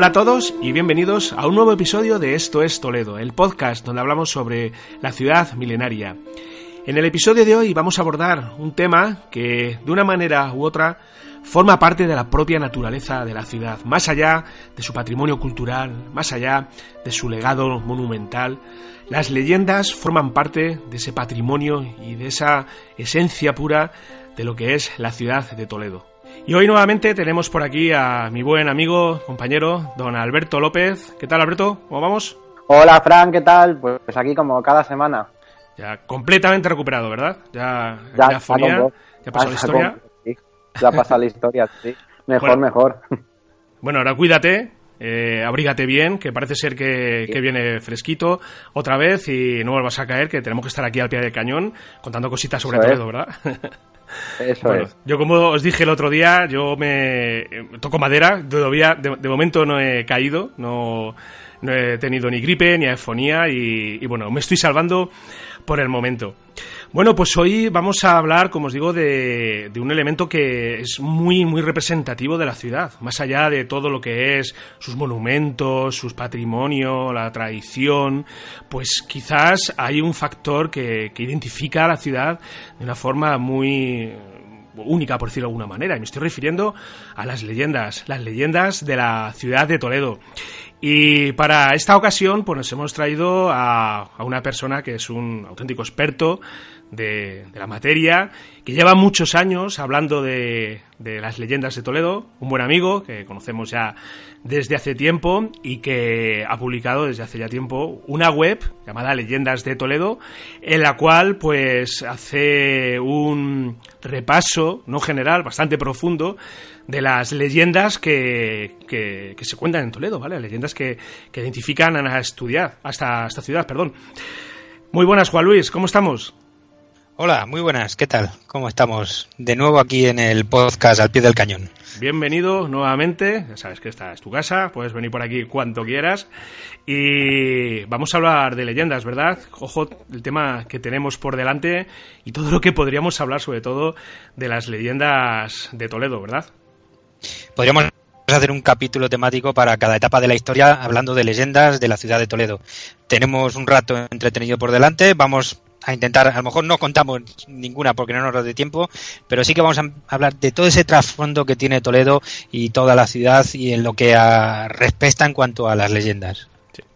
Hola a todos y bienvenidos a un nuevo episodio de Esto es Toledo, el podcast donde hablamos sobre la ciudad milenaria. En el episodio de hoy vamos a abordar un tema que de una manera u otra forma parte de la propia naturaleza de la ciudad, más allá de su patrimonio cultural, más allá de su legado monumental. Las leyendas forman parte de ese patrimonio y de esa esencia pura de lo que es la ciudad de Toledo. Y hoy nuevamente tenemos por aquí a mi buen amigo, compañero, don Alberto López. ¿Qué tal, Alberto? ¿Cómo vamos? Hola, Fran, ¿qué tal? Pues aquí como cada semana. Ya completamente recuperado, ¿verdad? Ya, ya, ya, fonía, ya pasó la historia. Sí, ya pasado la historia, sí. Mejor, mejor. Bueno, ahora cuídate, eh, abrígate bien, que parece ser que, que, viene fresquito otra vez y no vuelvas a caer, que tenemos que estar aquí al pie del cañón contando cositas sobre todo, ¿verdad? Eso es. Yo como os dije el otro día, yo me toco madera, todavía de, momento no he caído, no, no, he tenido ni gripe ni afonía y, y, bueno, me estoy salvando por el momento. Bueno, pues hoy vamos a hablar, como os digo, de, de, un elemento que es muy, muy representativo de la ciudad, más allá de todo lo que es sus monumentos, sus patrimonio, la tradición, pues quizás hay un factor que, que identifica a la ciudad de una forma muy única, por decirlo de alguna manera. Y me estoy refiriendo a las leyendas, las leyendas de la ciudad de Toledo. Y para esta ocasión, pues nos hemos traído a, una persona que es un auténtico experto de, de, la materia, que lleva muchos años hablando de, de, las leyendas de Toledo, un buen amigo que conocemos ya desde hace tiempo y que ha publicado desde hace ya tiempo una web llamada Leyendas de Toledo, en la cual pues hace un repaso, no general, bastante profundo, de las leyendas que, que, se cuentan en Toledo, ¿vale? Leyendas que, que identifican a estudiar, hasta esta ciudad, perdón. Muy buenas, Juan Luis, ¿cómo estamos? Hola, muy buenas, ¿qué tal? ¿Cómo estamos? De nuevo aquí en el podcast al pie del cañón. Bienvenido nuevamente, ya sabes que esta es tu casa, puedes venir por aquí cuanto quieras y vamos a hablar de leyendas, ¿verdad? Ojo, el tema que tenemos por delante y todo lo que podríamos hablar sobre todo de las leyendas de Toledo, ¿verdad? Podríamos hacer un capítulo temático para cada etapa de la historia hablando de leyendas de la ciudad de Toledo. Tenemos un rato entretenido por delante, vamos a intentar, a lo mejor no contamos ninguna porque no nos da de tiempo, pero sí que vamos a hablar de todo ese trasfondo que tiene Toledo y toda la ciudad y en lo que a, respecta en cuanto a las leyendas.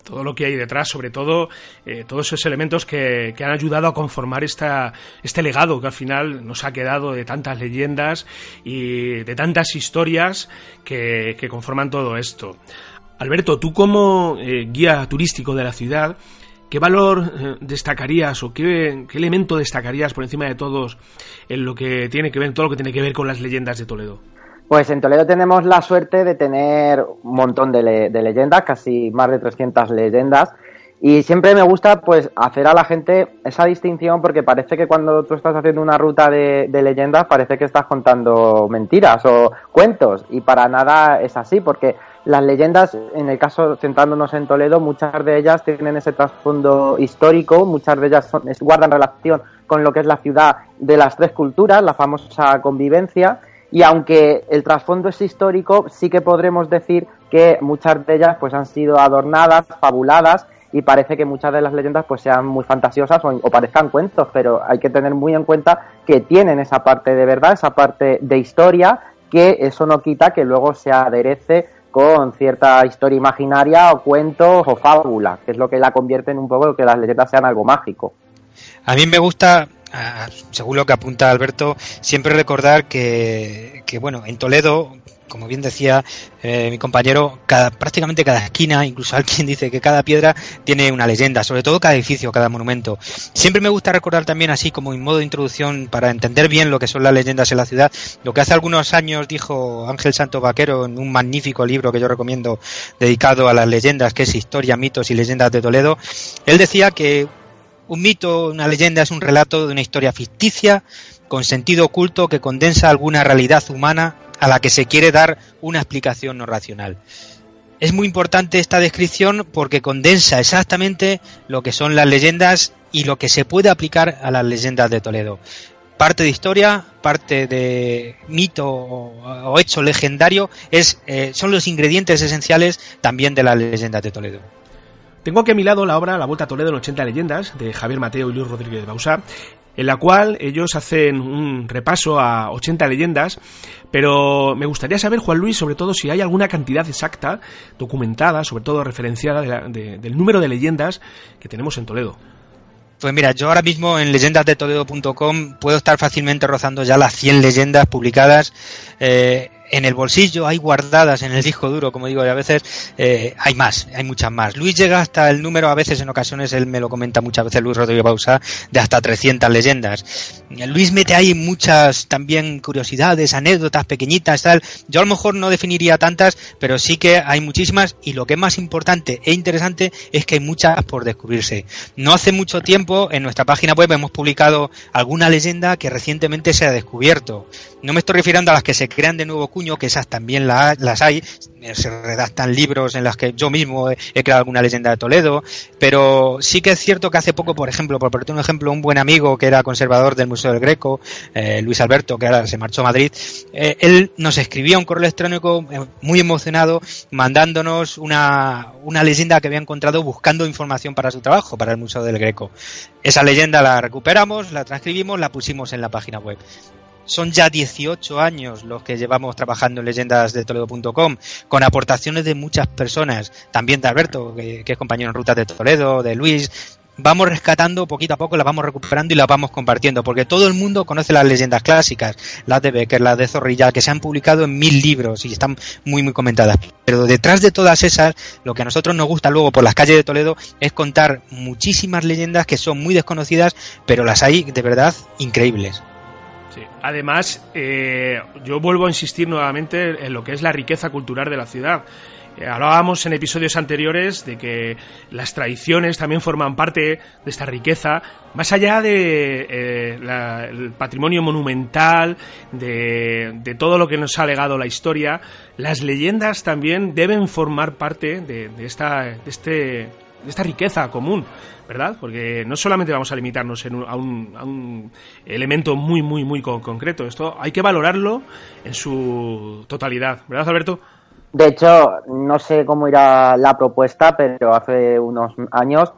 Todo lo que hay detrás, sobre todo eh, todos esos elementos que, que, han ayudado a conformar esta, este legado que al final nos ha quedado de tantas leyendas y de tantas historias que, que conforman todo esto. Alberto, tú como eh, guía turístico de la ciudad, ¿Qué valor eh, destacarías o qué, qué, elemento destacarías por encima de todos en lo que tiene que ver, todo lo que tiene que ver con las leyendas de Toledo? Pues en Toledo tenemos la suerte de tener un montón de, le de leyendas, casi más de 300 leyendas, y siempre me gusta pues hacer a la gente esa distinción porque parece que cuando tú estás haciendo una ruta de, de, leyendas parece que estás contando mentiras o cuentos y para nada es así porque las leyendas, en el caso centrándonos en Toledo, muchas de ellas tienen ese trasfondo histórico, muchas de ellas guardan relación con lo que es la ciudad de las tres culturas, la famosa convivencia, y aunque el trasfondo es histórico, sí que podremos decir que muchas de ellas pues han sido adornadas, fabuladas y parece que muchas de las leyendas pues sean muy fantasiosas o, parezcan cuentos, pero hay que tener muy en cuenta que tienen esa parte de verdad, esa parte de historia, que eso no quita que luego se aderece con cierta historia imaginaria o cuentos o fábula, que es lo que la convierte en un poco que las leyendas sean algo mágico. A mí me gusta según lo que apunta Alberto, siempre recordar que, que, bueno, en Toledo como bien decía eh, mi compañero, cada, prácticamente cada esquina, incluso alguien dice que cada piedra tiene una leyenda, sobre todo cada edificio, cada monumento. Siempre me gusta recordar también, así como en modo de introducción, para entender bien lo que son las leyendas en la ciudad, lo que hace algunos años dijo Ángel Santo Vaquero en un magnífico libro que yo recomiendo dedicado a las leyendas, que es Historia, mitos y leyendas de Toledo. Él decía que un mito, una leyenda es un relato de una historia ficticia con sentido oculto que condensa alguna realidad humana a la que se quiere dar una explicación no racional. Es muy importante esta descripción porque condensa exactamente lo que son las leyendas y lo que se puede aplicar a las leyendas de Toledo. Parte de historia, parte de mito o, hecho legendario es, eh, son los ingredientes esenciales también de las leyendas de Toledo. Tengo aquí a mi lado la obra La Vuelta a Toledo en 80 leyendas de Javier Mateo y Luis Rodríguez de Bausá en la cual ellos hacen un repaso a 80 leyendas, pero me gustaría saber, Juan Luis, sobre todo si hay alguna cantidad exacta, documentada, sobre todo referenciada, del número de leyendas que tenemos en Toledo. Pues mira, yo ahora mismo en leyendasdetoledo.com puedo estar fácilmente rozando ya las 100 leyendas publicadas. Eh, en el bolsillo, hay guardadas en el disco duro, como digo, y a veces eh, hay más, hay muchas más. Luis llega hasta el número, a veces en ocasiones, él me lo comenta muchas veces, Luis Rodríguez Bausa, de hasta 300 leyendas. Luis mete ahí muchas también curiosidades, anécdotas pequeñitas, tal. Yo a lo mejor no definiría tantas, pero sí que hay muchísimas y lo que es más importante e interesante es que hay muchas por descubrirse. No hace mucho tiempo en nuestra página web hemos publicado alguna leyenda que recientemente se ha descubierto. No me estoy refiriendo a las que se crean de nuevo que esas también las hay, se redactan libros en las que yo mismo he, creado alguna leyenda de Toledo, pero sí que es cierto que hace poco, por ejemplo, por ponerte un ejemplo, un buen amigo que era conservador del Museo del Greco, eh, Luis Alberto, que ahora se marchó a Madrid, eh, él nos escribía un correo electrónico eh, muy emocionado mandándonos una, una leyenda que había encontrado buscando información para su trabajo, para el Museo del Greco. Esa leyenda la recuperamos, la transcribimos, la pusimos en la página web. Son ya 18 años los que llevamos trabajando en leyendas de Toledo.com, con aportaciones de muchas personas, también de Alberto, que, es compañero en rutas de Toledo, de Luis, vamos rescatando poquito a poco, las vamos recuperando y las vamos compartiendo, porque todo el mundo conoce las leyendas clásicas, las de Becker, las de Zorrilla, que se han publicado en mil libros y están muy, muy comentadas. Pero detrás de todas esas, lo que a nosotros nos gusta luego por las calles de Toledo es contar muchísimas leyendas que son muy desconocidas, pero las hay de verdad increíbles. Además, eh, yo vuelvo a insistir nuevamente en lo que es la riqueza cultural de la ciudad. Eh, hablábamos en episodios anteriores de que las tradiciones también forman parte de esta riqueza, más allá de eh, patrimonio monumental, de, todo lo que nos ha legado la historia, las leyendas también deben formar parte de, esta, de este, esta riqueza común. ¿Verdad? Porque no solamente vamos a limitarnos a, un, elemento muy, muy, muy concreto. Esto hay que valorarlo en su totalidad, ¿verdad, Alberto? De hecho, no sé cómo irá la propuesta, pero hace unos años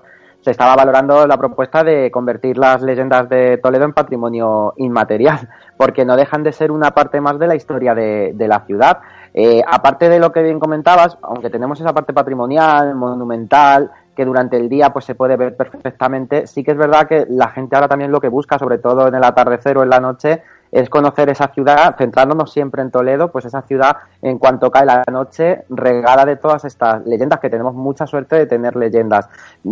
se estaba valorando la propuesta de convertir las leyendas de Toledo en patrimonio inmaterial, porque no dejan de ser una parte más de la historia de, la ciudad. Eh, aparte de lo que bien comentabas, aunque tenemos esa parte patrimonial, monumental, que durante el día pues se puede ver perfectamente. Sí que es verdad que la gente ahora también lo que busca, sobre todo en el atardecer o en la noche, es conocer esa ciudad, centrándonos siempre en Toledo, pues esa ciudad en cuanto cae la noche regala de todas estas leyendas, que tenemos mucha suerte de tener leyendas,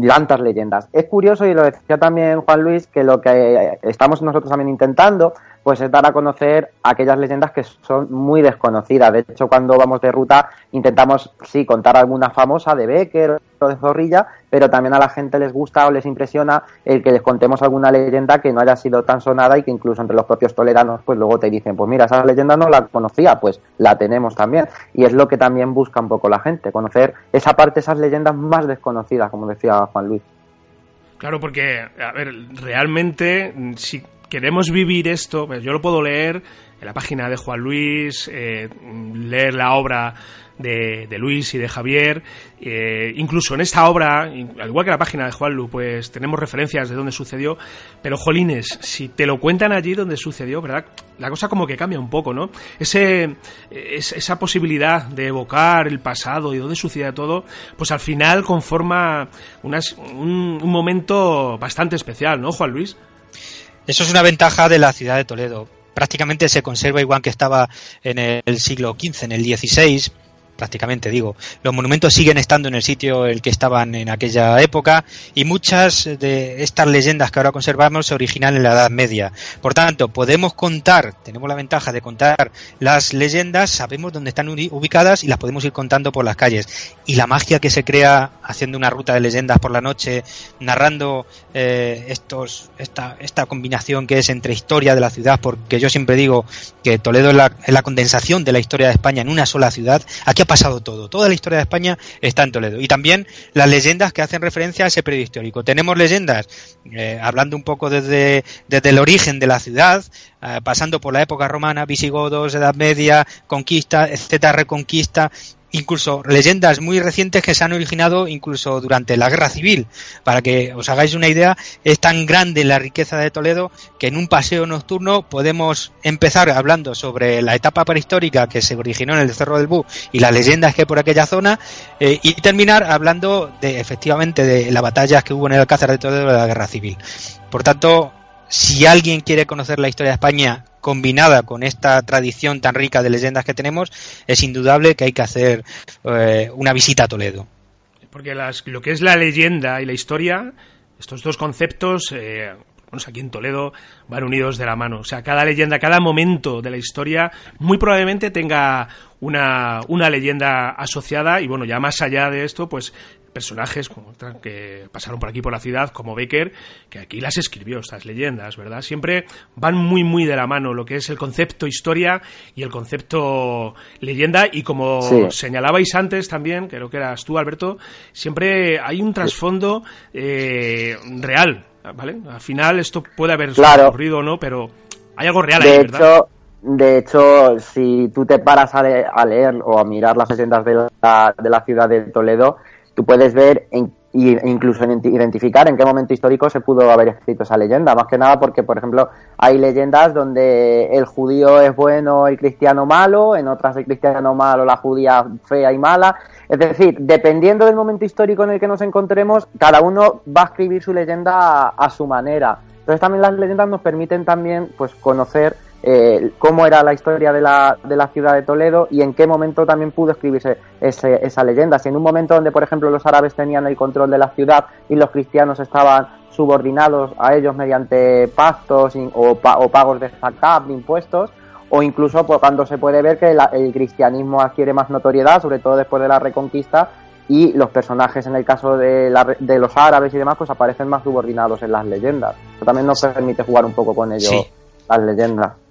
tantas leyendas. Es curioso, y lo decía también Juan Luis, que lo que estamos nosotros también intentando pues es dar a conocer aquellas leyendas que son muy desconocidas. De hecho, cuando vamos de ruta intentamos, sí, contar alguna famosa de Becker o de Zorrilla, pero también a la gente les gusta o les impresiona el que les contemos alguna leyenda que no haya sido tan sonada y que incluso entre los propios toledanos, pues luego te dicen, pues mira, esa leyenda no la conocía, pues la tenemos también. Y es lo que también busca un poco la gente, conocer esa parte, esas leyendas más desconocidas, como decía Juan Luis. Claro, porque, a ver, realmente, si queremos vivir esto, pues yo lo puedo leer en la página de Juan Luis, eh, leer la obra de, Luis y de Javier. Eh, incluso en esta obra, al igual que la página de Juan Lu, pues tenemos referencias de dónde sucedió. Pero, jolines, si te lo cuentan allí donde sucedió, ¿verdad? La cosa como que cambia un poco, ¿no? Ese, esa posibilidad de evocar el pasado y dónde sucedía todo, pues al final conforma unas, un, un momento bastante especial, ¿no, Juan Luis? Eso es una ventaja de la ciudad de Toledo. Prácticamente se conserva igual que estaba en el siglo XV, en el XVI, prácticamente digo. Los monumentos siguen estando en el sitio el que estaban en aquella época y muchas de estas leyendas que ahora conservamos se originan en la Edad Media. Por tanto, podemos contar, tenemos la ventaja de contar las leyendas, sabemos dónde están ubicadas y las podemos ir contando por las calles. Y la magia que se crea haciendo una ruta de leyendas por la noche, narrando eh, estos, esta, esta combinación que es entre historia de la ciudad, porque yo siempre digo que Toledo es la, es la condensación de la historia de España en una sola ciudad. Aquí ha pasado todo. Toda la historia de España está en Toledo. Y también las leyendas que hacen referencia a ese periodo histórico. Tenemos leyendas, eh, hablando un poco desde, desde el origen de la ciudad, eh, pasando por la época romana, visigodos, Edad Media, conquista, etcétera, reconquista, incluso leyendas muy recientes que se han originado incluso durante la guerra civil. Para que os hagáis una idea, es tan grande la riqueza de Toledo que en un paseo nocturno podemos empezar hablando sobre la etapa prehistórica que se originó en el Cerro del Bú y las leyendas que hay por aquella zona eh, y terminar hablando de efectivamente de las batallas que hubo en el Alcázar de Toledo de la guerra civil. Por tanto, si alguien quiere conocer la historia de España combinada con esta tradición tan rica de leyendas que tenemos, es indudable que hay que hacer eh, una visita a Toledo. Porque lo que es la leyenda y la historia, estos dos conceptos, eh, aquí en Toledo, van unidos de la mano. O sea, cada leyenda, cada momento de la historia, muy probablemente tenga una, una leyenda asociada y bueno, ya más allá de esto, pues personajes como, que pasaron por aquí por la ciudad, como Becker, que aquí las escribió, estas leyendas, ¿verdad? Siempre van muy, muy de la mano lo que es el concepto historia y el concepto leyenda. Y como señalabais antes también, creo que eras tú, Alberto, siempre hay un trasfondo eh, real, ¿vale? Al final esto puede haber ocurrido o no, pero hay algo real ahí, ¿verdad? De hecho, si tú te paras a, a, leer o a mirar las leyendas de la, de la ciudad de Toledo, tú puedes ver e incluso identificar en qué momento histórico se pudo haber escrito esa leyenda. Más que nada porque, por ejemplo, hay leyendas donde el judío es bueno y cristiano malo, en otras el cristiano malo, la judía fea y mala. Es decir, dependiendo del momento histórico en el que nos encontremos, cada uno va a escribir su leyenda a, a su manera. Entonces también las leyendas nos permiten también pues conocer eh, cómo era la historia de la, de la ciudad de Toledo y en qué momento también pudo escribirse esa leyenda. Si en un momento donde, por ejemplo, los árabes tenían el control de la ciudad y los cristianos estaban subordinados a ellos mediante pactos o, pagos de zakat, de impuestos, o incluso pues, cuando se puede ver que el cristianismo adquiere más notoriedad, sobre todo después de la reconquista, y los personajes en el caso de, de los árabes y demás pues aparecen más subordinados en las leyendas. Eso también nos permite jugar un poco con ello las leyendas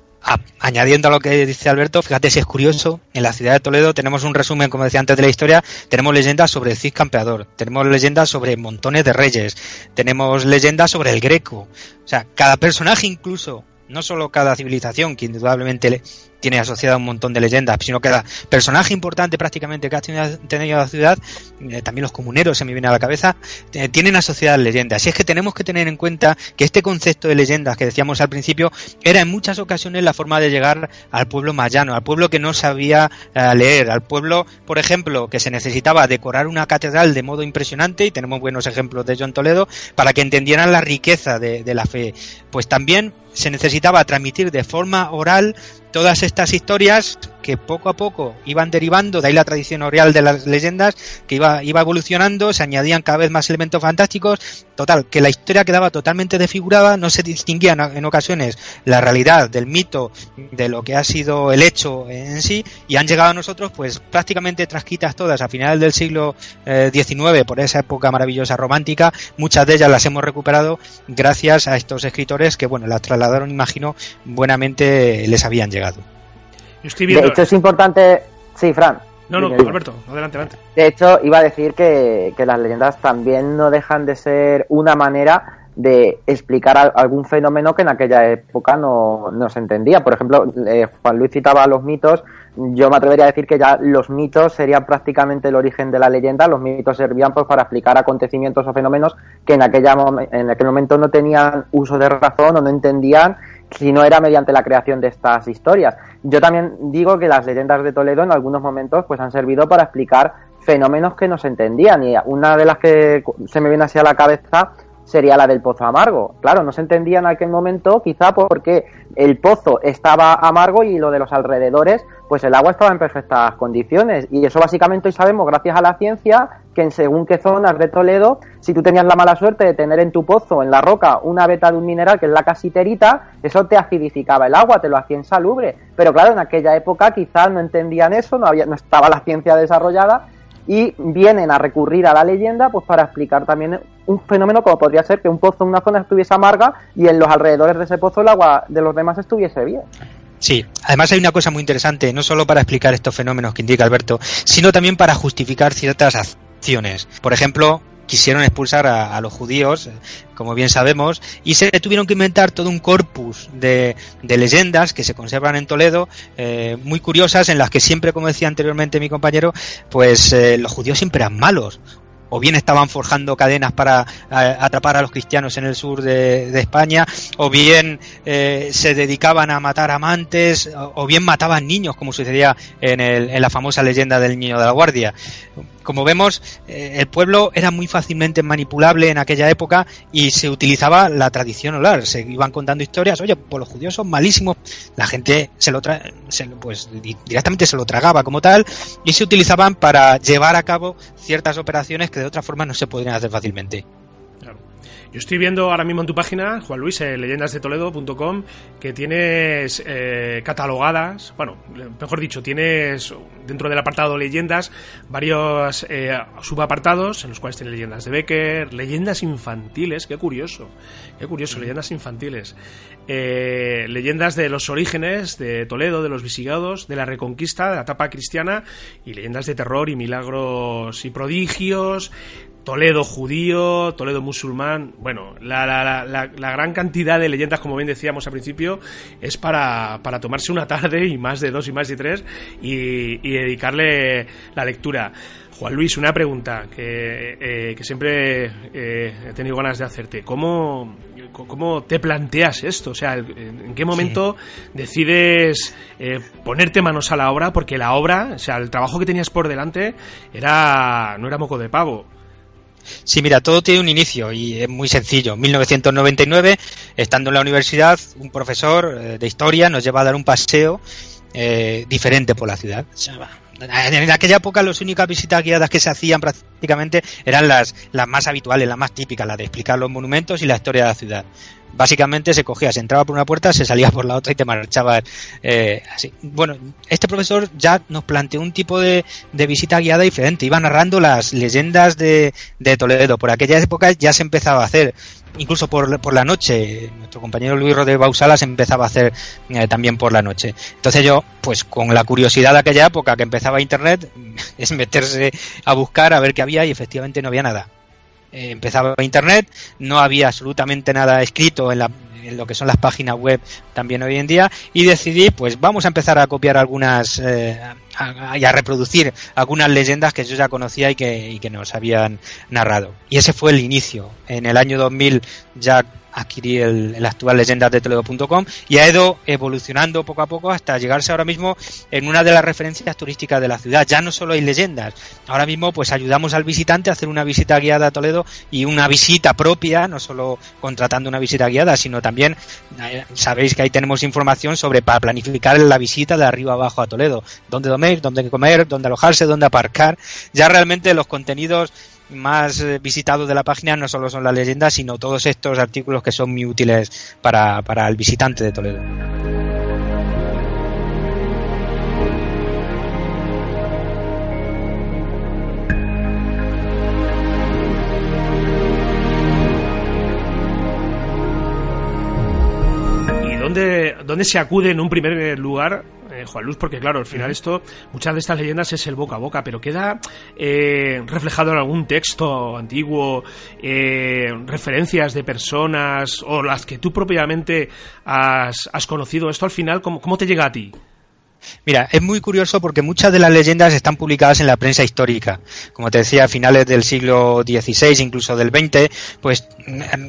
añadiendo a lo que dice Alberto, fíjate si es curioso, en la ciudad de Toledo tenemos un resumen, como decía antes de la historia, tenemos leyendas sobre el Cid Campeador, tenemos leyendas sobre montones de reyes, tenemos leyendas sobre el Greco, o sea, cada personaje incluso, no solo cada civilización, que indudablemente tiene asociada un montón de leyendas, sino cada personaje importante prácticamente que ha tenido la ciudad, eh, también los comuneros se me viene a la cabeza, eh, tienen asociadas leyendas. Así es que tenemos que tener en cuenta que este concepto de leyendas que decíamos al principio era en muchas ocasiones la forma de llegar al pueblo mayano, al pueblo que no sabía eh, leer, al pueblo, por ejemplo, que se necesitaba decorar una catedral de modo impresionante, y tenemos buenos ejemplos de John Toledo, para que entendieran la riqueza de la fe. Pues también se necesitaba transmitir de forma oral todas estas historias que poco a poco iban derivando, de ahí la tradición oral de las leyendas, que iba, iba evolucionando, se añadían cada vez más elementos fantásticos, total, que la historia quedaba totalmente desfigurada, no se distinguía en ocasiones la realidad del mito, de lo que ha sido el hecho en sí, y han llegado a nosotros pues prácticamente trasquitas todas a finales del siglo XIX, eh, por esa época maravillosa romántica, muchas de ellas las hemos recuperado gracias a estos escritores que, bueno, las trasladaron, imagino, buenamente les habían llegado. De hecho, es importante. Sí, Fran. No, no, Alberto, adelante, adelante. De hecho, iba a decir que, las leyendas también no dejan de ser una manera de explicar algún fenómeno que en aquella época no, no se entendía. Por ejemplo, eh, Juan Luis citaba los mitos. Yo me atrevería a decir que ya los mitos serían prácticamente el origen de la leyenda. Los mitos servían pues, para explicar acontecimientos o fenómenos que en, aquella, en aquel momento no tenían uso de razón o no entendían si no era mediante la creación de estas historias. Yo también digo que las leyendas de Toledo en algunos momentos pues han servido para explicar fenómenos que no se entendían y una de las que se me viene así a la cabeza sería la del pozo amargo. Claro, no se entendía en aquel momento quizá porque el pozo estaba amargo y lo de los alrededores, pues el agua estaba en perfectas condiciones. Y eso básicamente hoy sabemos, gracias a la ciencia, que en según qué zonas de Toledo, si tú tenías la mala suerte de tener en tu pozo, en la roca, una beta de un mineral que es la casiterita, eso te acidificaba el agua, te lo hacía insalubre. Pero claro, en aquella época quizás no entendían eso, no, había, no estaba la ciencia desarrollada y vienen a recurrir a la leyenda pues para explicar también un fenómeno como podría ser que un pozo en una zona estuviese amarga y en los alrededores de ese pozo el agua de los demás estuviese bien. Sí, además hay una cosa muy interesante, no solo para explicar estos fenómenos que indica Alberto, sino también para justificar ciertas acciones. Por ejemplo, quisieron expulsar a, los judíos, como bien sabemos, y se tuvieron que inventar todo un corpus de, leyendas que se conservan en Toledo, eh, muy curiosas, en las que siempre, como decía anteriormente mi compañero, pues eh, los judíos siempre eran malos o bien estaban forjando cadenas para atrapar a los cristianos en el sur de, España, o bien eh, se dedicaban a matar amantes, o, bien mataban niños, como sucedía en, en la famosa leyenda del niño de la guardia como vemos, eh, el pueblo era muy fácilmente manipulable en aquella época y se utilizaba la tradición oral. Se iban contando historias, oye, pues los judíos son malísimos, la gente se lo tra pues directamente se lo tragaba como tal y se utilizaban para llevar a cabo ciertas operaciones que de otra forma no se podrían hacer fácilmente. Yo estoy viendo ahora mismo en tu página, Juan Luis, en leyendasdetoledo.com, que tienes eh, catalogadas, bueno, mejor dicho, tienes dentro del apartado leyendas varios eh, subapartados en los cuales tienes leyendas de Becker, leyendas infantiles, qué curioso, qué curioso, leyendas infantiles, eh, leyendas de los orígenes de Toledo, de los visigodos, de la reconquista, de la etapa cristiana y leyendas de terror y milagros y prodigios, Toledo judío, Toledo musulmán. Bueno, la, la, la, la, gran cantidad de leyendas, como bien decíamos al principio, es para, para tomarse una tarde y más de dos y más de tres y, dedicarle la lectura. Juan Luis, una pregunta que, eh, que siempre eh, he tenido ganas de hacerte. ¿Cómo, ¿Cómo te planteas esto? O sea, ¿en qué momento decides eh, ponerte manos a la obra? Porque la obra, o sea, el trabajo que tenías por delante era no era moco de pavo. Sí, mira, todo tiene un inicio y es muy sencillo. En 1999, estando en la universidad, un profesor eh, de historia nos lleva a dar un paseo eh, diferente por la ciudad. En aquella época las únicas visitas guiadas que se hacían prácticamente eran las, las más habituales, las más típicas, las de explicar los monumentos y la historia de la ciudad básicamente se cogía, se entraba por una puerta, se salía por la otra y te marchabas eh, así. Bueno, este profesor ya nos planteó un tipo de, de, visita guiada diferente, iba narrando las leyendas de, de Toledo. Por aquella época ya se empezaba a hacer, incluso por, por la noche. Nuestro compañero Luis Rodríguez Bausala empezaba a hacer eh, también por la noche. Entonces yo, pues con la curiosidad de aquella época que empezaba Internet, es meterse a buscar a ver qué había y efectivamente no había nada eh, empezaba Internet, no había absolutamente nada escrito en, lo que son las páginas web también hoy en día y decidí pues vamos a empezar a copiar algunas eh, y a reproducir algunas leyendas que yo ya conocía y que, y que nos habían narrado. Y ese fue el inicio. En el año 2000 ya adquirir el, actual leyendas de Toledo.com y ha ido evolucionando poco a poco hasta llegarse ahora mismo en una de las referencias turísticas de la ciudad. Ya no solo hay leyendas, ahora mismo pues ayudamos al visitante a hacer una visita guiada a Toledo y una visita propia, no solo contratando una visita guiada, sino también eh, sabéis que ahí tenemos información sobre para planificar la visita de arriba abajo a Toledo, dónde dormir, dónde comer, dónde alojarse, dónde aparcar. Ya realmente los contenidos más eh, visitados de la página no solo son las leyendas, sino todos estos artículos que son muy útiles para, para el visitante de Toledo. ¿Y dónde, dónde se acude en un primer lugar eh, Juan Luz, porque claro, al final esto, muchas de estas leyendas es el boca a boca, pero queda eh, reflejado en algún texto antiguo, eh, referencias de personas o las que tú propiamente has, has conocido. Esto al final, ¿cómo, ¿cómo te llega a ti? Mira, es muy curioso porque muchas de las leyendas están publicadas en la prensa histórica. Como te decía, a finales del siglo XVI, incluso del XX, pues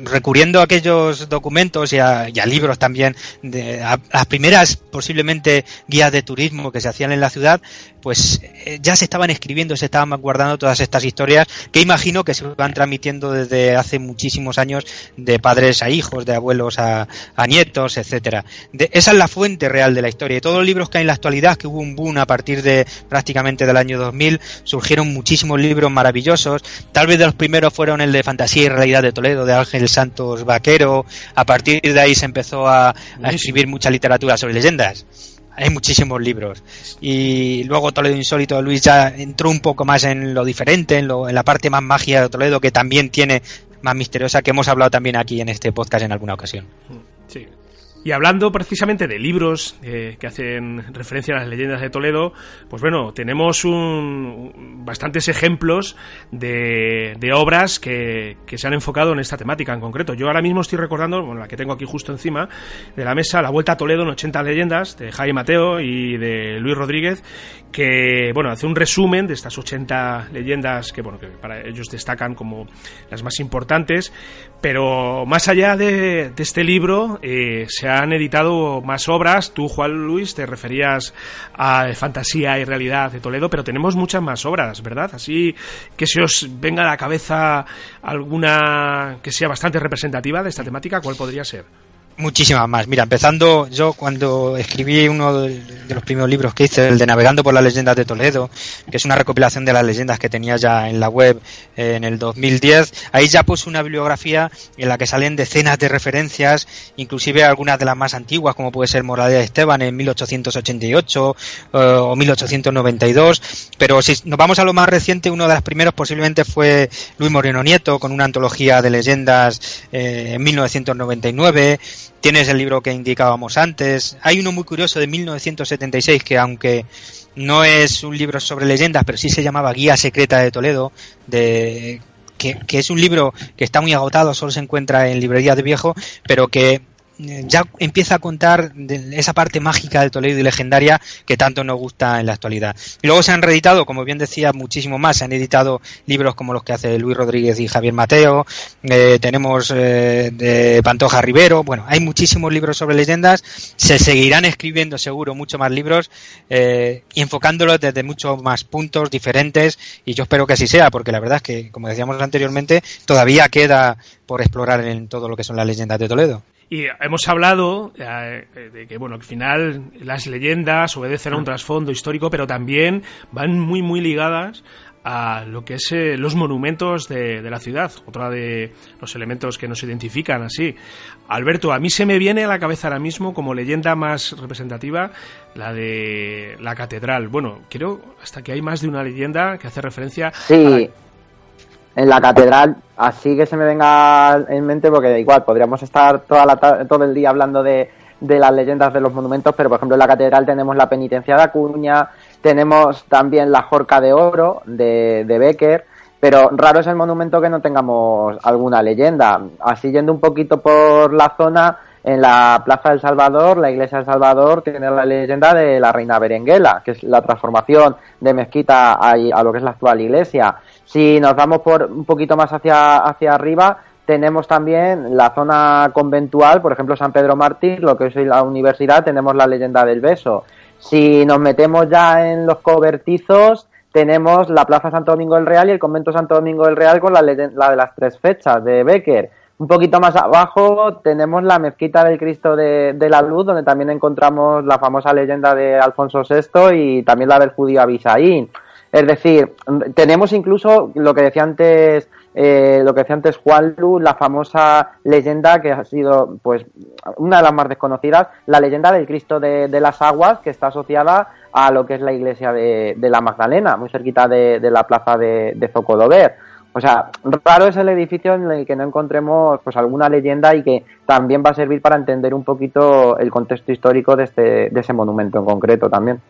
recurriendo a aquellos documentos y a, libros también, de, a, las primeras posiblemente guías de turismo que se hacían en la ciudad, pues eh, ya se estaban escribiendo, se estaban guardando todas estas historias que imagino que se van transmitiendo desde hace muchísimos años de padres a hijos, de abuelos a, nietos, etcétera. esa es la fuente real de la historia. Y todos los libros que hay en la actualidad, que hubo un boom a partir de prácticamente del año 2000, surgieron muchísimos libros maravillosos. Tal vez de los primeros fueron el de Fantasía y Realidad de Toledo, de Ángel Santos Vaquero. A partir de ahí se empezó a, a escribir mucha literatura sobre leyendas hay muchísimos libros. Y luego Toledo Insólito, Luis ya entró un poco más en lo diferente, en, lo, en la parte más magia de Toledo, que también tiene más misteriosa, que hemos hablado también aquí en este podcast en alguna ocasión. Sí, y hablando precisamente de libros eh, que hacen referencia a las leyendas de Toledo, pues bueno, tenemos un, bastantes ejemplos de, de obras que, que, se han enfocado en esta temática en concreto. Yo ahora mismo estoy recordando, bueno, la que tengo aquí justo encima de la mesa, La Vuelta a Toledo en 80 leyendas, de Jaime Mateo y de Luis Rodríguez, que, bueno, hace un resumen de estas 80 leyendas que, bueno, que para ellos destacan como las más importantes, pero más allá de, de este libro, eh, se ha han editado más obras. Tú, Juan Luis, te referías a Fantasía y Realidad de Toledo, pero tenemos muchas más obras, ¿verdad? Así que se os venga a la cabeza alguna que sea bastante representativa de esta temática, ¿cuál podría ser? Muchísimas más. Mira, empezando yo cuando escribí uno de los primeros libros que hice, el de Navegando por las leyendas de Toledo, que es una recopilación de las leyendas que tenía ya en la web en el 2010, ahí ya puse una bibliografía en la que salen decenas de referencias, inclusive algunas de las más antiguas, como puede ser Moralidad de Esteban en 1888 eh, o 1892, pero si nos vamos a lo más reciente, uno de los primeros posiblemente fue Luis Moreno Nieto, con una antología de leyendas eh, en 1999, Tienes el libro que indicábamos antes. Hay uno muy curioso de 1976 que aunque no es un libro sobre leyendas, pero sí se llamaba Guía Secreta de Toledo, de, que, que es un libro que está muy agotado, solo se encuentra en librerías de viejo, pero que ya empieza a contar de esa parte mágica de Toledo y legendaria que tanto nos gusta en la actualidad. Y luego se han reeditado, como bien decía, muchísimo más. Se han editado libros como los que hace Luis Rodríguez y Javier Mateo. Eh, tenemos eh, de Pantoja Rivero. Bueno, hay muchísimos libros sobre leyendas. Se seguirán escribiendo seguro mucho más libros y enfocándolos desde muchos más puntos diferentes. Y yo espero que así sea, porque la verdad es que, como decíamos anteriormente, todavía queda por explorar en todo lo que son las leyendas de Toledo. Y hemos hablado eh, de que, bueno, al final las leyendas obedecen a un trasfondo histórico, pero también van muy, muy ligadas a lo que es eh, los monumentos de, la ciudad, otra de los elementos que nos identifican así. Alberto, a mí se me viene a la cabeza ahora mismo como leyenda más representativa la de la catedral. Bueno, creo hasta que hay más de una leyenda que hace referencia sí en la catedral, así que se me venga en mente, porque igual, podríamos estar toda la todo el día hablando de, de las leyendas de los monumentos, pero por ejemplo en la catedral tenemos la penitencia de Acuña, tenemos también la Jorca de Oro de, de Becker, pero raro es el monumento que no tengamos alguna leyenda. Así yendo un poquito por la zona, en la Plaza del Salvador, la Iglesia del Salvador tiene la leyenda de la Reina Berenguela, que es la transformación de mezquita a lo que es la actual iglesia. Si nos vamos por un poquito más hacia, hacia arriba, tenemos también la zona conventual, por ejemplo San Pedro Mártir, lo que es la universidad, tenemos la leyenda del beso. Si nos metemos ya en los cobertizos, tenemos la Plaza Santo Domingo del Real y el Convento Santo Domingo del Real con la, la de las tres fechas de Becker. Un poquito más abajo tenemos la mezquita del Cristo de, la Luz, donde también encontramos la famosa leyenda de Alfonso VI y también la del judío Abisaín. Es decir, tenemos incluso lo que decía antes, eh, lo que decía antes Juan Luz, la famosa leyenda que ha sido, pues, una de las más desconocidas, la leyenda del Cristo de, las Aguas, que está asociada a lo que es la iglesia de, la Magdalena, muy cerquita de, la plaza de, de Zocodover. O sea, raro es el edificio en el que no encontremos pues alguna leyenda y que también va a servir para entender un poquito el contexto histórico de, este, de ese monumento en concreto también.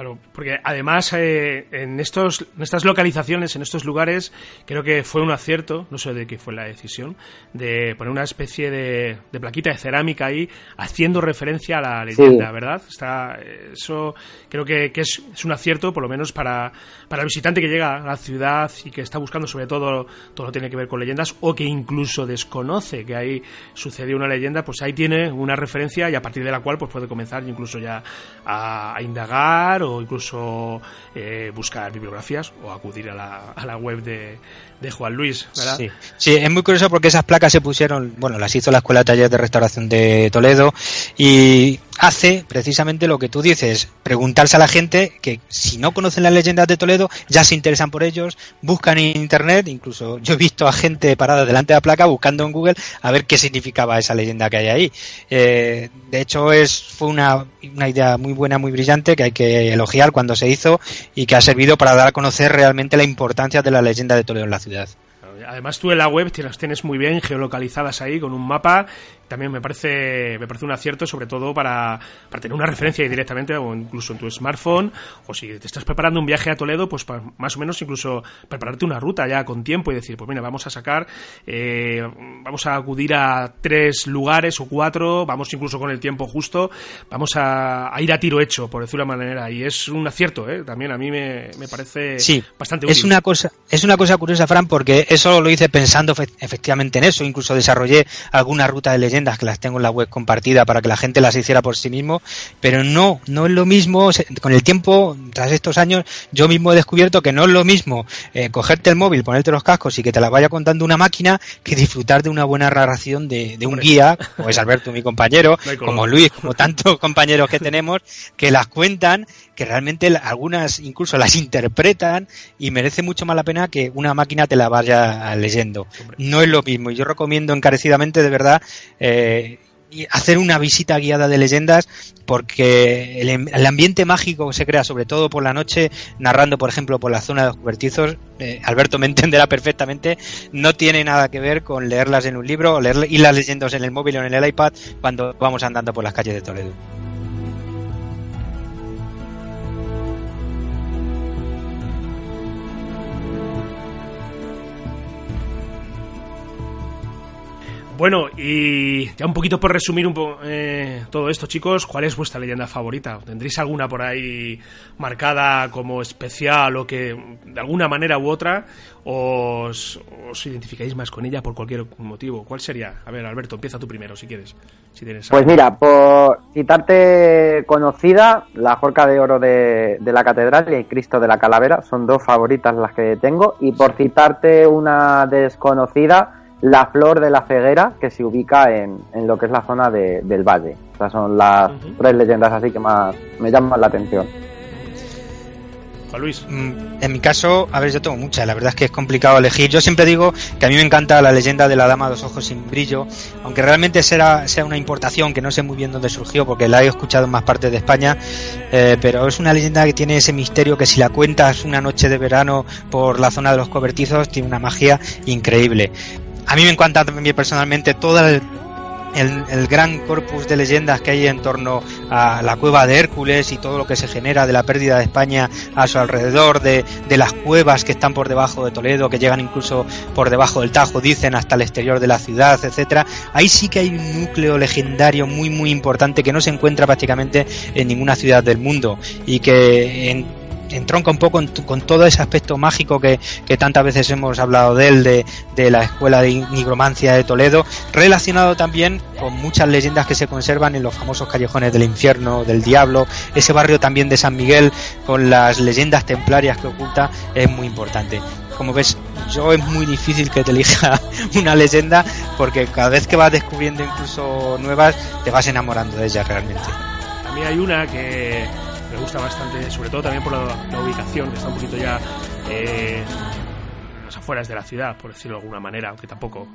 Claro, porque además eh, en, estos, en estas localizaciones, en estos lugares, creo que fue un acierto, no sé de qué fue la decisión, de poner una especie de, plaquita de cerámica ahí haciendo referencia a la leyenda, ¿verdad? Está, eso creo que, es, un acierto, por lo menos para, para el visitante que llega a la ciudad y que está buscando sobre todo todo lo que tiene que ver con leyendas o que incluso desconoce que ahí sucedió una leyenda, pues ahí tiene una referencia y a partir de la cual pues puede comenzar incluso ya a, a indagar o incluso eh, buscar bibliografías o acudir a la, a la web de, Juan Luis. Sí. sí, es muy curioso porque esas placas se pusieron, bueno, las hizo la Escuela de Talleres de Restauración de Toledo y hace precisamente lo que tú dices, preguntarse a la gente que si no conocen las leyendas de Toledo ya se interesan por ellos, buscan en internet, incluso yo he visto a gente parada delante de la placa buscando en Google a ver qué significaba esa leyenda que hay ahí. Eh, de hecho es fue una, una idea muy buena, muy brillante que hay que elogiar cuando se hizo y que ha servido para dar a conocer realmente la importancia de la leyenda de Toledo en la ciudad. Además tú en la web las tienes muy bien geolocalizadas ahí con un mapa también me parece, me parece un acierto, sobre todo para, para tener una referencia directamente, o incluso en tu smartphone, o si te estás preparando un viaje a Toledo, pues más o menos incluso prepararte una ruta ya con tiempo y decir, pues mira, vamos a sacar, eh, vamos a acudir a tres lugares o cuatro, vamos incluso con el tiempo justo, vamos a, ir a tiro hecho, por decirlo de una manera, y es un acierto, ¿eh? también a mí me, me parece bastante útil. Es una cosa, es una cosa curiosa, Fran, porque eso lo hice pensando efectivamente en eso, incluso desarrollé alguna ruta de leyenda que las tengo en la web compartida para que la gente las hiciera por sí mismo, pero no, no es lo mismo, con el tiempo, tras estos años, yo mismo he descubierto que no es lo mismo eh, cogerte el móvil, ponerte los cascos y que te la vaya contando una máquina que disfrutar de una buena narración de, un guía, como es Alberto, mi compañero, como Luis, como tantos compañeros que tenemos, que las cuentan, que realmente algunas incluso las interpretan y merece mucho más la pena que una máquina te la vaya leyendo. No es lo mismo. Yo recomiendo encarecidamente, de verdad, eh, hacer una visita guiada de leyendas porque el, ambiente mágico se crea sobre todo por la noche narrando por ejemplo por la zona de los cobertizos eh, Alberto me entenderá perfectamente no tiene nada que ver con leerlas en un libro o leer y las leyendas en el móvil o en el iPad cuando vamos andando por las calles de Toledo Bueno, y ya un poquito por resumir un poco eh, todo esto, chicos, ¿cuál es vuestra leyenda favorita? ¿Tendréis alguna por ahí marcada como especial o que de alguna manera u otra os, os identificáis más con ella por cualquier motivo? ¿Cuál sería? A ver, Alberto, empieza tú primero si quieres. Si tienes pues mira, por citarte conocida, la Jorca de Oro de, de la Catedral y el Cristo de la Calavera son dos favoritas las que tengo. Y por citarte una desconocida, la flor de la ceguera que se ubica en, en lo que es la zona de, del valle. Estas son las tres leyendas así que más me llaman la atención. Juan Luis. Mm, en mi caso, a ver, yo tengo muchas, la verdad es que es complicado elegir. Yo siempre digo que a mí me encanta la leyenda de la dama de los ojos sin brillo, aunque realmente sea, sea una importación que no sé muy bien dónde surgió, porque la he escuchado en más partes de España, eh, pero es una leyenda que tiene ese misterio que si la cuentas una noche de verano por la zona de los cobertizos, tiene una magia increíble. A mí me encanta también personalmente todo el, gran corpus de leyendas que hay en torno a la cueva de Hércules y todo lo que se genera de la pérdida de España a su alrededor, de, las cuevas que están por debajo de Toledo, que llegan incluso por debajo del Tajo, dicen hasta el exterior de la ciudad, etcétera. Ahí sí que hay un núcleo legendario muy muy importante que no se encuentra prácticamente en ninguna ciudad del mundo y que en entronca un poco con todo ese aspecto mágico que, tantas veces hemos hablado de él, de, la escuela de nigromancia de Toledo, relacionado también con muchas leyendas que se conservan en los famosos callejones del infierno, del diablo, ese barrio también de San Miguel, con las leyendas templarias que oculta, es muy importante. Como ves, yo es muy difícil que te elija una leyenda porque cada vez que vas descubriendo incluso nuevas, te vas enamorando de ellas realmente. A mí hay una que me gusta bastante, sobre todo también por la, ubicación, que está un poquito ya eh, las afueras de la ciudad, por decirlo de alguna manera, aunque tampoco.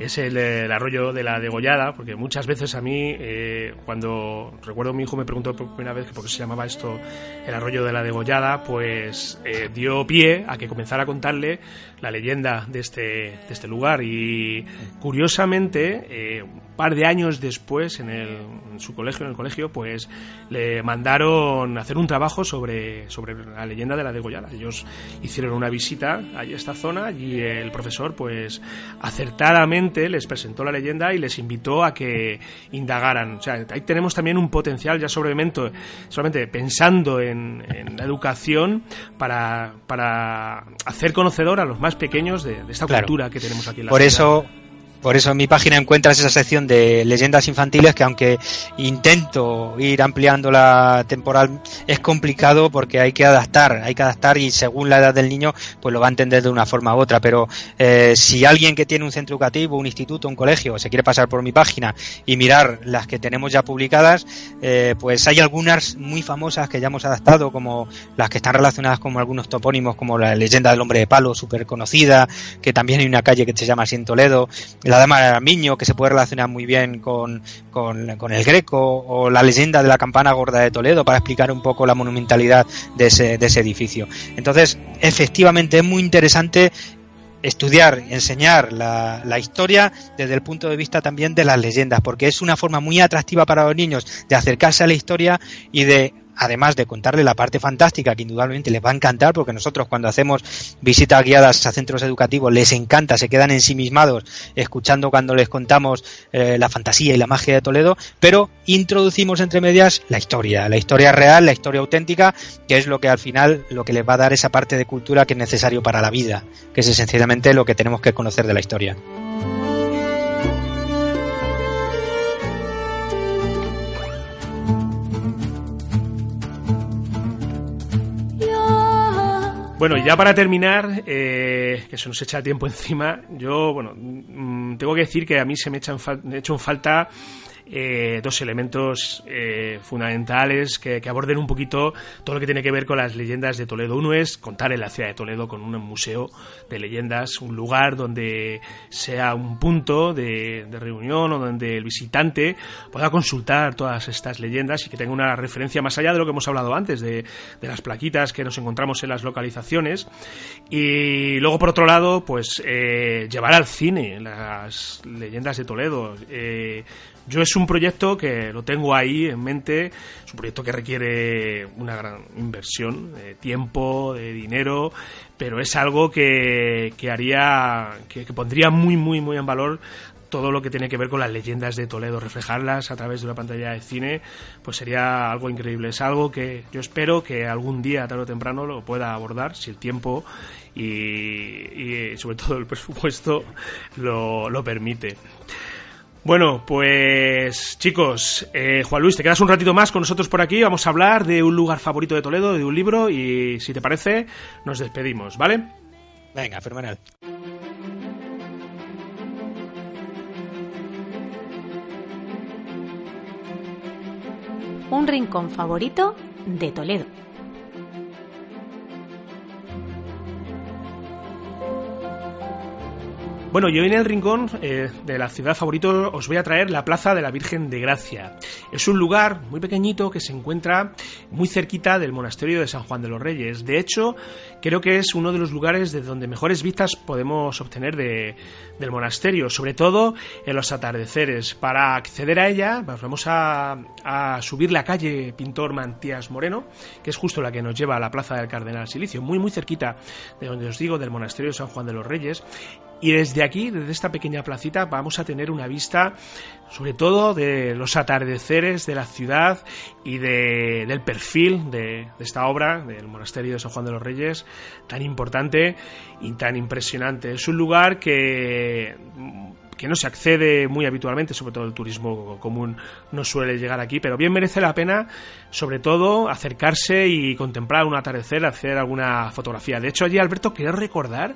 Es el, arroyo de la degollada, porque muchas veces a mí, eh, cuando recuerdo mi hijo me preguntó por primera vez por qué se llamaba esto el arroyo de la degollada, pues eh, dio pie a que comenzara a contarle la leyenda de este, de este lugar. Y curiosamente, eh, par de años después, en, el, en su colegio, en el colegio, pues le mandaron hacer un trabajo sobre, sobre la leyenda de la degollada. Ellos hicieron una visita a esta zona y el profesor, pues acertadamente les presentó la leyenda y les invitó a que indagaran. O sea, ahí tenemos también un potencial ya sobremente, solamente pensando en, en la educación para, para hacer conocedor a los más pequeños de, esta cultura que tenemos aquí en la Por eso por eso en mi página encuentras esa sección de leyendas infantiles que aunque intento ir ampliando la temporal es complicado porque hay que adaptar, hay que adaptar y según la edad del niño pues lo va a entender de una forma u otra. Pero eh, si alguien que tiene un centro educativo, un instituto, un colegio se quiere pasar por mi página y mirar las que tenemos ya publicadas, eh, pues hay algunas muy famosas que ya hemos adaptado como las que están relacionadas con algunos topónimos como la leyenda del hombre de palo, súper conocida, que también hay una calle que se llama así en Toledo, la dama de Armiño, que se puede relacionar muy bien con, con, el Greco, o la leyenda de la campana gorda de Toledo, para explicar un poco la monumentalidad de ese, edificio. Entonces, efectivamente, es muy interesante estudiar, enseñar la, historia desde el punto de vista también de las leyendas, porque es una forma muy atractiva para los niños de acercarse a la historia y de además de contarle la parte fantástica que indudablemente les va a encantar, porque nosotros cuando hacemos visitas guiadas a centros educativos les encanta, se quedan ensimismados escuchando cuando les contamos eh, la fantasía y la magia de Toledo, pero introducimos entre medias la historia, la historia real, la historia auténtica, que es lo que al final lo que les va a dar esa parte de cultura que es necesario para la vida, que es esencialmente lo que tenemos que conocer de la historia. Bueno, ya para terminar, eh, que se nos echa tiempo encima, yo, bueno, mm, tengo que decir que a mí se me echan he hecho en falta eh, dos elementos eh, fundamentales que, aborden un poquito todo lo que tiene que ver con las leyendas de Toledo. Uno es contar en la ciudad de Toledo con un museo de leyendas, un lugar donde sea un punto de, reunión o donde el visitante pueda consultar todas estas leyendas y que tenga una referencia más allá de lo que hemos hablado antes, de, las plaquitas que nos encontramos en las localizaciones. Y luego, por otro lado, pues eh, llevar al cine las leyendas de Toledo. Yo es un proyecto que lo tengo ahí en mente, es un proyecto que requiere una gran inversión de tiempo, de dinero, pero es algo que, que haría, que, pondría muy, muy, muy en valor todo lo que tiene que ver con las leyendas de Toledo, reflejarlas a través de una pantalla de cine, pues sería algo increíble. Es algo que yo espero que algún día, tarde o temprano, lo pueda abordar, si el tiempo y, y sobre todo el presupuesto lo, lo permite. Bueno, pues chicos, eh, Juan Luis, te quedas un ratito más con nosotros por aquí. Vamos a hablar de un lugar favorito de Toledo, de un libro y si te parece, nos despedimos, ¿vale? Venga, fenomenal. Un rincón favorito de Toledo. Bueno, yo en el rincón eh, de la ciudad favorito os voy a traer la Plaza de la Virgen de Gracia. Es un lugar muy pequeñito que se encuentra muy cerquita del monasterio de San Juan de los Reyes. De hecho, creo que es uno de los lugares de donde mejores vistas podemos obtener del monasterio, sobre todo en los atardeceres. Para acceder a ella, vamos a, subir la calle Pintor Mantías Moreno, que es justo la que nos lleva a la Plaza del Cardenal Silicio, muy muy cerquita de donde os digo, del monasterio de San Juan de los Reyes Y desde aquí, desde esta pequeña placita, vamos a tener una vista sobre todo de los atardeceres de la ciudad y de, del perfil de, de, esta obra, del monasterio de San Juan de los Reyes, tan importante y tan impresionante. Es un lugar que que no se accede muy habitualmente, sobre todo el turismo común no suele llegar aquí, pero bien merece la pena, sobre todo, acercarse y contemplar un atardecer, hacer alguna fotografía. De hecho, allí, Alberto, quiero recordar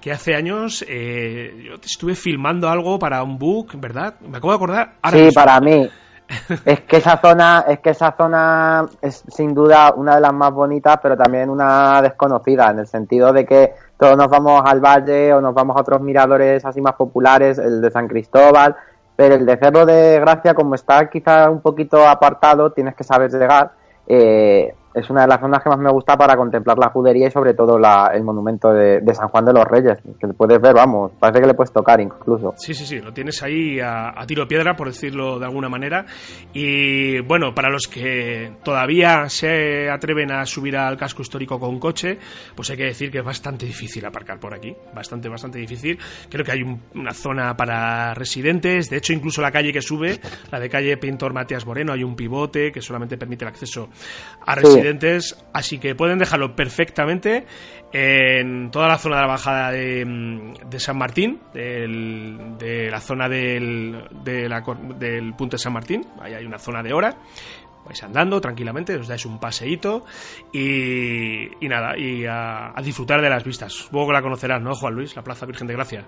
que hace años eh, yo estuve filmando algo para un book, ¿verdad? Me acabo de acordar. sí, para mí. es que esa zona, es que esa zona es sin duda una de las más bonitas, pero también una desconocida, en el sentido de que todos nos vamos al valle o nos vamos a otros miradores así más populares, el de San Cristóbal, pero el de Cerro de Gracia, como está quizá un poquito apartado, tienes que saber llegar. Eh, es una de las zonas que más me gusta para contemplar la judería y sobre todo el monumento de, San Juan de los Reyes, que puedes ver, vamos, parece que le puedes tocar incluso. Sí, sí, sí, lo tienes ahí a, tiro piedra, por decirlo de alguna manera. Y bueno, para los que todavía se atreven a subir al casco histórico con coche, pues hay que decir que es bastante difícil aparcar por aquí, bastante, bastante difícil. Creo que hay una zona para residentes, de hecho incluso la calle que sube, la de calle Pintor Matías Moreno, hay un pivote que solamente permite el acceso a residentes así que pueden dejarlo perfectamente en toda la zona de la bajada de, San Martín, de la zona del, del punto de San Martín, ahí hay una zona de hora, vais andando tranquilamente, os dais un paseíto y, nada, y a, a, disfrutar de las vistas. Supongo que la conocerás, ¿no, Juan Luis? La Plaza Virgen de Gracia.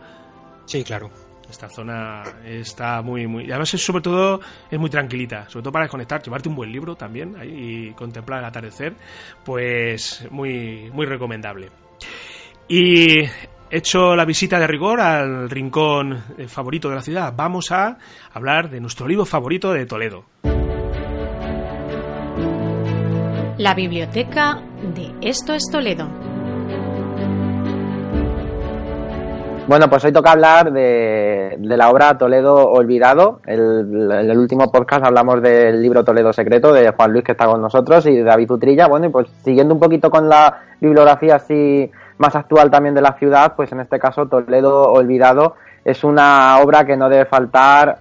Sí, claro. Esta zona está muy, muy. además, es, sobre todo, es muy tranquilita. Sobre todo para desconectar, llevarte un buen libro también y contemplar el atardecer. Pues muy, muy recomendable. Y hecho la visita de rigor al rincón eh, favorito de la ciudad, vamos a hablar de nuestro libro favorito de Toledo. La biblioteca de Esto es Toledo. Bueno, pues hoy toca hablar de, la obra Toledo Olvidado. En el, último podcast hablamos del libro Toledo Secreto de Juan Luis que está con nosotros y de David Utrilla. Bueno, y pues siguiendo un poquito con la bibliografía así más actual también de la ciudad, pues en este caso Toledo Olvidado es una obra que no debe faltar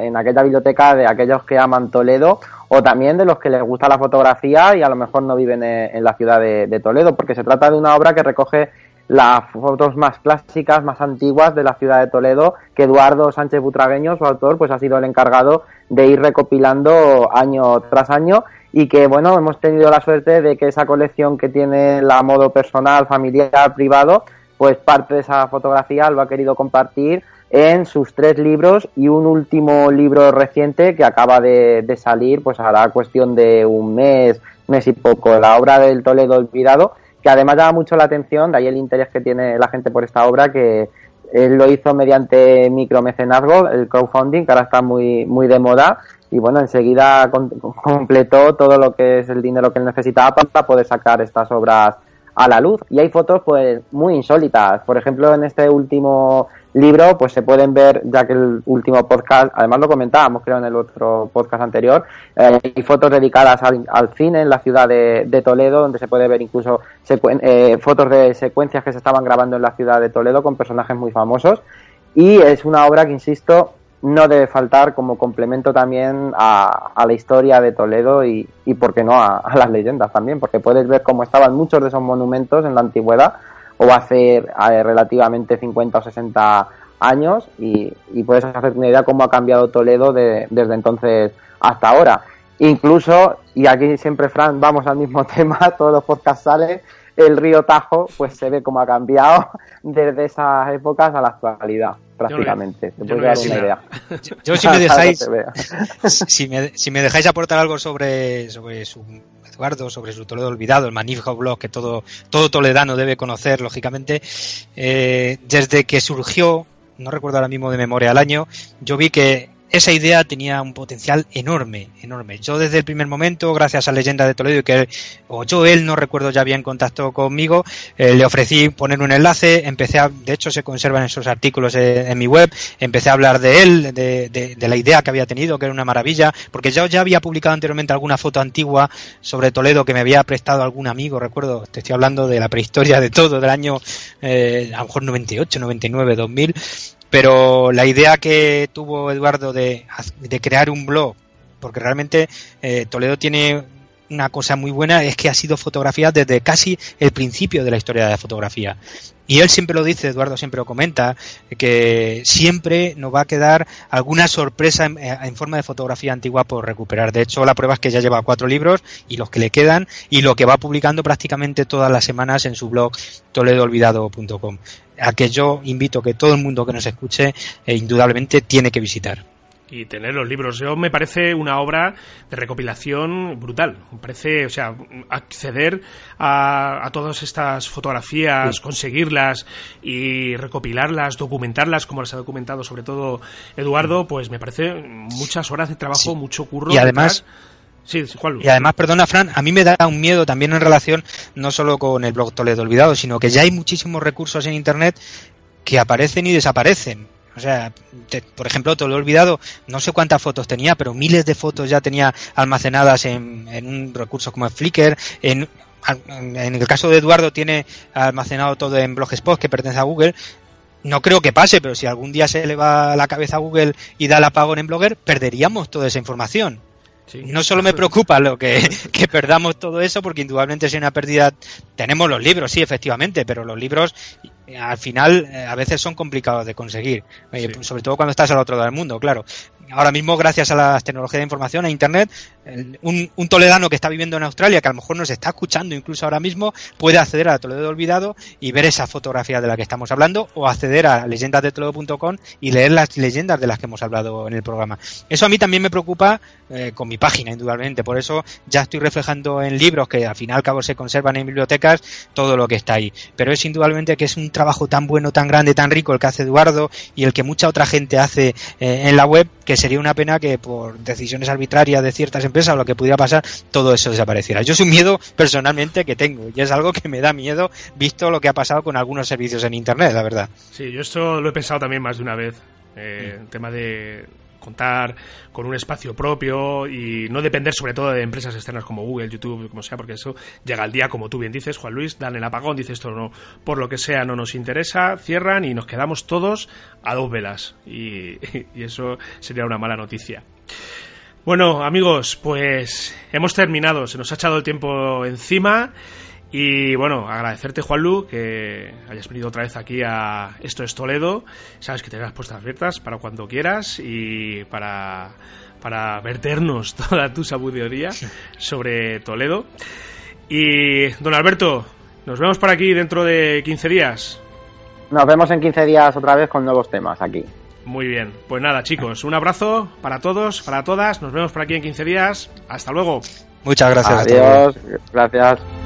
en aquella biblioteca de aquellos que aman Toledo o también de los que les gusta la fotografía y a lo mejor no viven en, la ciudad de Toledo, porque se trata de una obra que recoge las fotos más clásicas, más antiguas de la ciudad de Toledo, que Eduardo Sánchez Butragueño, su autor, pues ha sido el encargado de ir recopilando año tras año y que bueno, hemos tenido la suerte de que esa colección que tiene la modo personal, familiar, privado, pues parte de esa fotografía lo ha querido compartir en sus tres libros y un último libro reciente que acaba de, salir, pues hará cuestión de un mes, mes y poco, la obra del Toledo olvidado, que además llama mucho la atención, de ahí el interés que tiene la gente por esta obra, que él lo hizo mediante micromecenazgo, el crowdfunding, que ahora está muy, muy de moda, y bueno, enseguida completó todo lo que es el dinero que él necesitaba para poder sacar estas obras a la luz. Y hay fotos pues muy insólitas. Por ejemplo, en este último libro, pues se pueden ver, ya que el último podcast, además lo comentábamos creo en el otro podcast anterior, eh, hay fotos dedicadas al, cine en la ciudad de, Toledo, donde se puede ver incluso eh, fotos de secuencias que se estaban grabando en la ciudad de Toledo con personajes muy famosos. Y es una obra que, insisto, no debe faltar como complemento también a, la historia de Toledo y, y ¿por qué no?, a, a, las leyendas también, porque puedes ver cómo estaban muchos de esos monumentos en la antigüedad o hace relativamente 50 o 60 años y, puedes hacer una idea cómo ha cambiado Toledo desde entonces hasta ahora. Incluso, y aquí siempre, Fran, vamos al mismo tema, todos los podcasts salen, el río Tajo, pues se ve cómo ha cambiado desde esas épocas a la actualidad, prácticamente. Una idea. Yo, si me dejáis, si me, si me dejáis aportar algo sobre, sobre su Eduardo, sobre su Toledo olvidado, el magnífico blog que todo, todo toledano debe conocer, lógicamente, eh, desde que surgió, no recuerdo ahora mismo de memoria el año, yo vi que esa idea tenía un potencial enorme, enorme. Yo desde el primer momento, gracias a Leyenda de Toledo, que o yo él, no recuerdo ya bien, contactó conmigo, eh, le ofrecí poner un enlace, empecé a, de hecho se conservan esos artículos en, mi web, empecé a hablar de él, de, de, la idea que había tenido, que era una maravilla, porque yo ya había publicado anteriormente alguna foto antigua sobre Toledo que me había prestado algún amigo, recuerdo, te estoy hablando de la prehistoria de todo, del año eh, a lo mejor 98, 99, 2000, pero la idea que tuvo Eduardo de, crear un blog, porque realmente eh, Toledo tiene una cosa muy buena, es que ha sido fotografía desde casi el principio de la historia de la fotografía. Y él siempre lo dice, Eduardo siempre lo comenta, que siempre nos va a quedar alguna sorpresa en, en, forma de fotografía antigua por recuperar. De hecho, la prueba es que ya lleva cuatro libros y los que le quedan y lo que va publicando prácticamente todas las semanas en su blog toledoolvidado.com a que yo invito que todo el mundo que nos escuche eh, indudablemente tiene que visitar y tener los libros. Yo me parece una obra de recopilación brutal. Me parece, o sea, acceder a, todas estas fotografías, conseguirlas y recopilarlas, documentarlas, como las ha documentado sobre todo Eduardo, pues me parece muchas horas de trabajo, mucho curro. Y además. Y además, perdona, Fran, a mí me da un miedo también en relación no solo con el blog Toledo Olvidado, sino que ya hay muchísimos recursos en Internet que aparecen y desaparecen. O sea, por ejemplo, Toledo Olvidado, no sé cuántas fotos tenía, pero miles de fotos ya tenía almacenadas en, un recurso como Flickr. En, en el caso de Eduardo tiene almacenado todo en Blogspot, que pertenece a Google. No creo que pase, pero si algún día se le va la cabeza a Google y da el apagón en Blogger, perderíamos toda esa información no solo me preocupa lo que, que, perdamos todo eso, porque indudablemente es una pérdida. Tenemos los libros, sí, efectivamente, pero los libros al final eh, a veces son complicados de conseguir, eh, sobre todo cuando estás al otro lado del mundo, claro ahora mismo, gracias a las tecnologías de información, a Internet, un, toledano que está viviendo en Australia, que a lo mejor nos está escuchando incluso ahora mismo, puede acceder a Toledo Olvidado y ver esa fotografía de la que estamos hablando, o acceder a leyendasdetoledo.com y leer las leyendas de las que hemos hablado en el programa. Eso a mí también me preocupa eh, con mi página, indudablemente. Por eso ya estoy reflejando en libros que al fin y al cabo se conservan en bibliotecas todo lo que está ahí. Pero es indudablemente que es un trabajo tan bueno, tan grande, tan rico el que hace Eduardo y el que mucha otra gente hace eh, en la web que sería una pena que por decisiones arbitrarias de ciertas empresas o lo que pudiera pasar, todo eso desapareciera. Yo es un miedo personalmente que tengo y es algo que me da miedo visto lo que ha pasado con algunos servicios en Internet, la verdad. Sí, yo esto lo he pensado también más de una vez. Eh, el tema de contar con un espacio propio y no depender sobre todo de empresas externas como Google, YouTube, como sea, porque eso llega al día, como tú bien dices, Juan Luis, dan el apagón, dice esto no, por lo que sea no nos interesa, cierran y nos quedamos todos a dos velas y, y eso sería una mala noticia. Bueno, amigos, pues hemos terminado, se nos ha echado el tiempo encima. Y bueno, agradecerte, Juanlu, que hayas venido otra vez aquí a Esto es Toledo. Sabes que tienes las puertas abiertas para cuando quieras y para, para verternos toda tu sabiduría sobre Toledo. Y, don Alberto, nos vemos por aquí dentro de 15 días. Nos vemos en 15 días otra vez con nuevos temas aquí. Muy bien, pues nada, chicos, un abrazo para todos, para todas. Nos vemos por aquí en 15 días. Hasta luego. Muchas gracias. Adiós, gracias.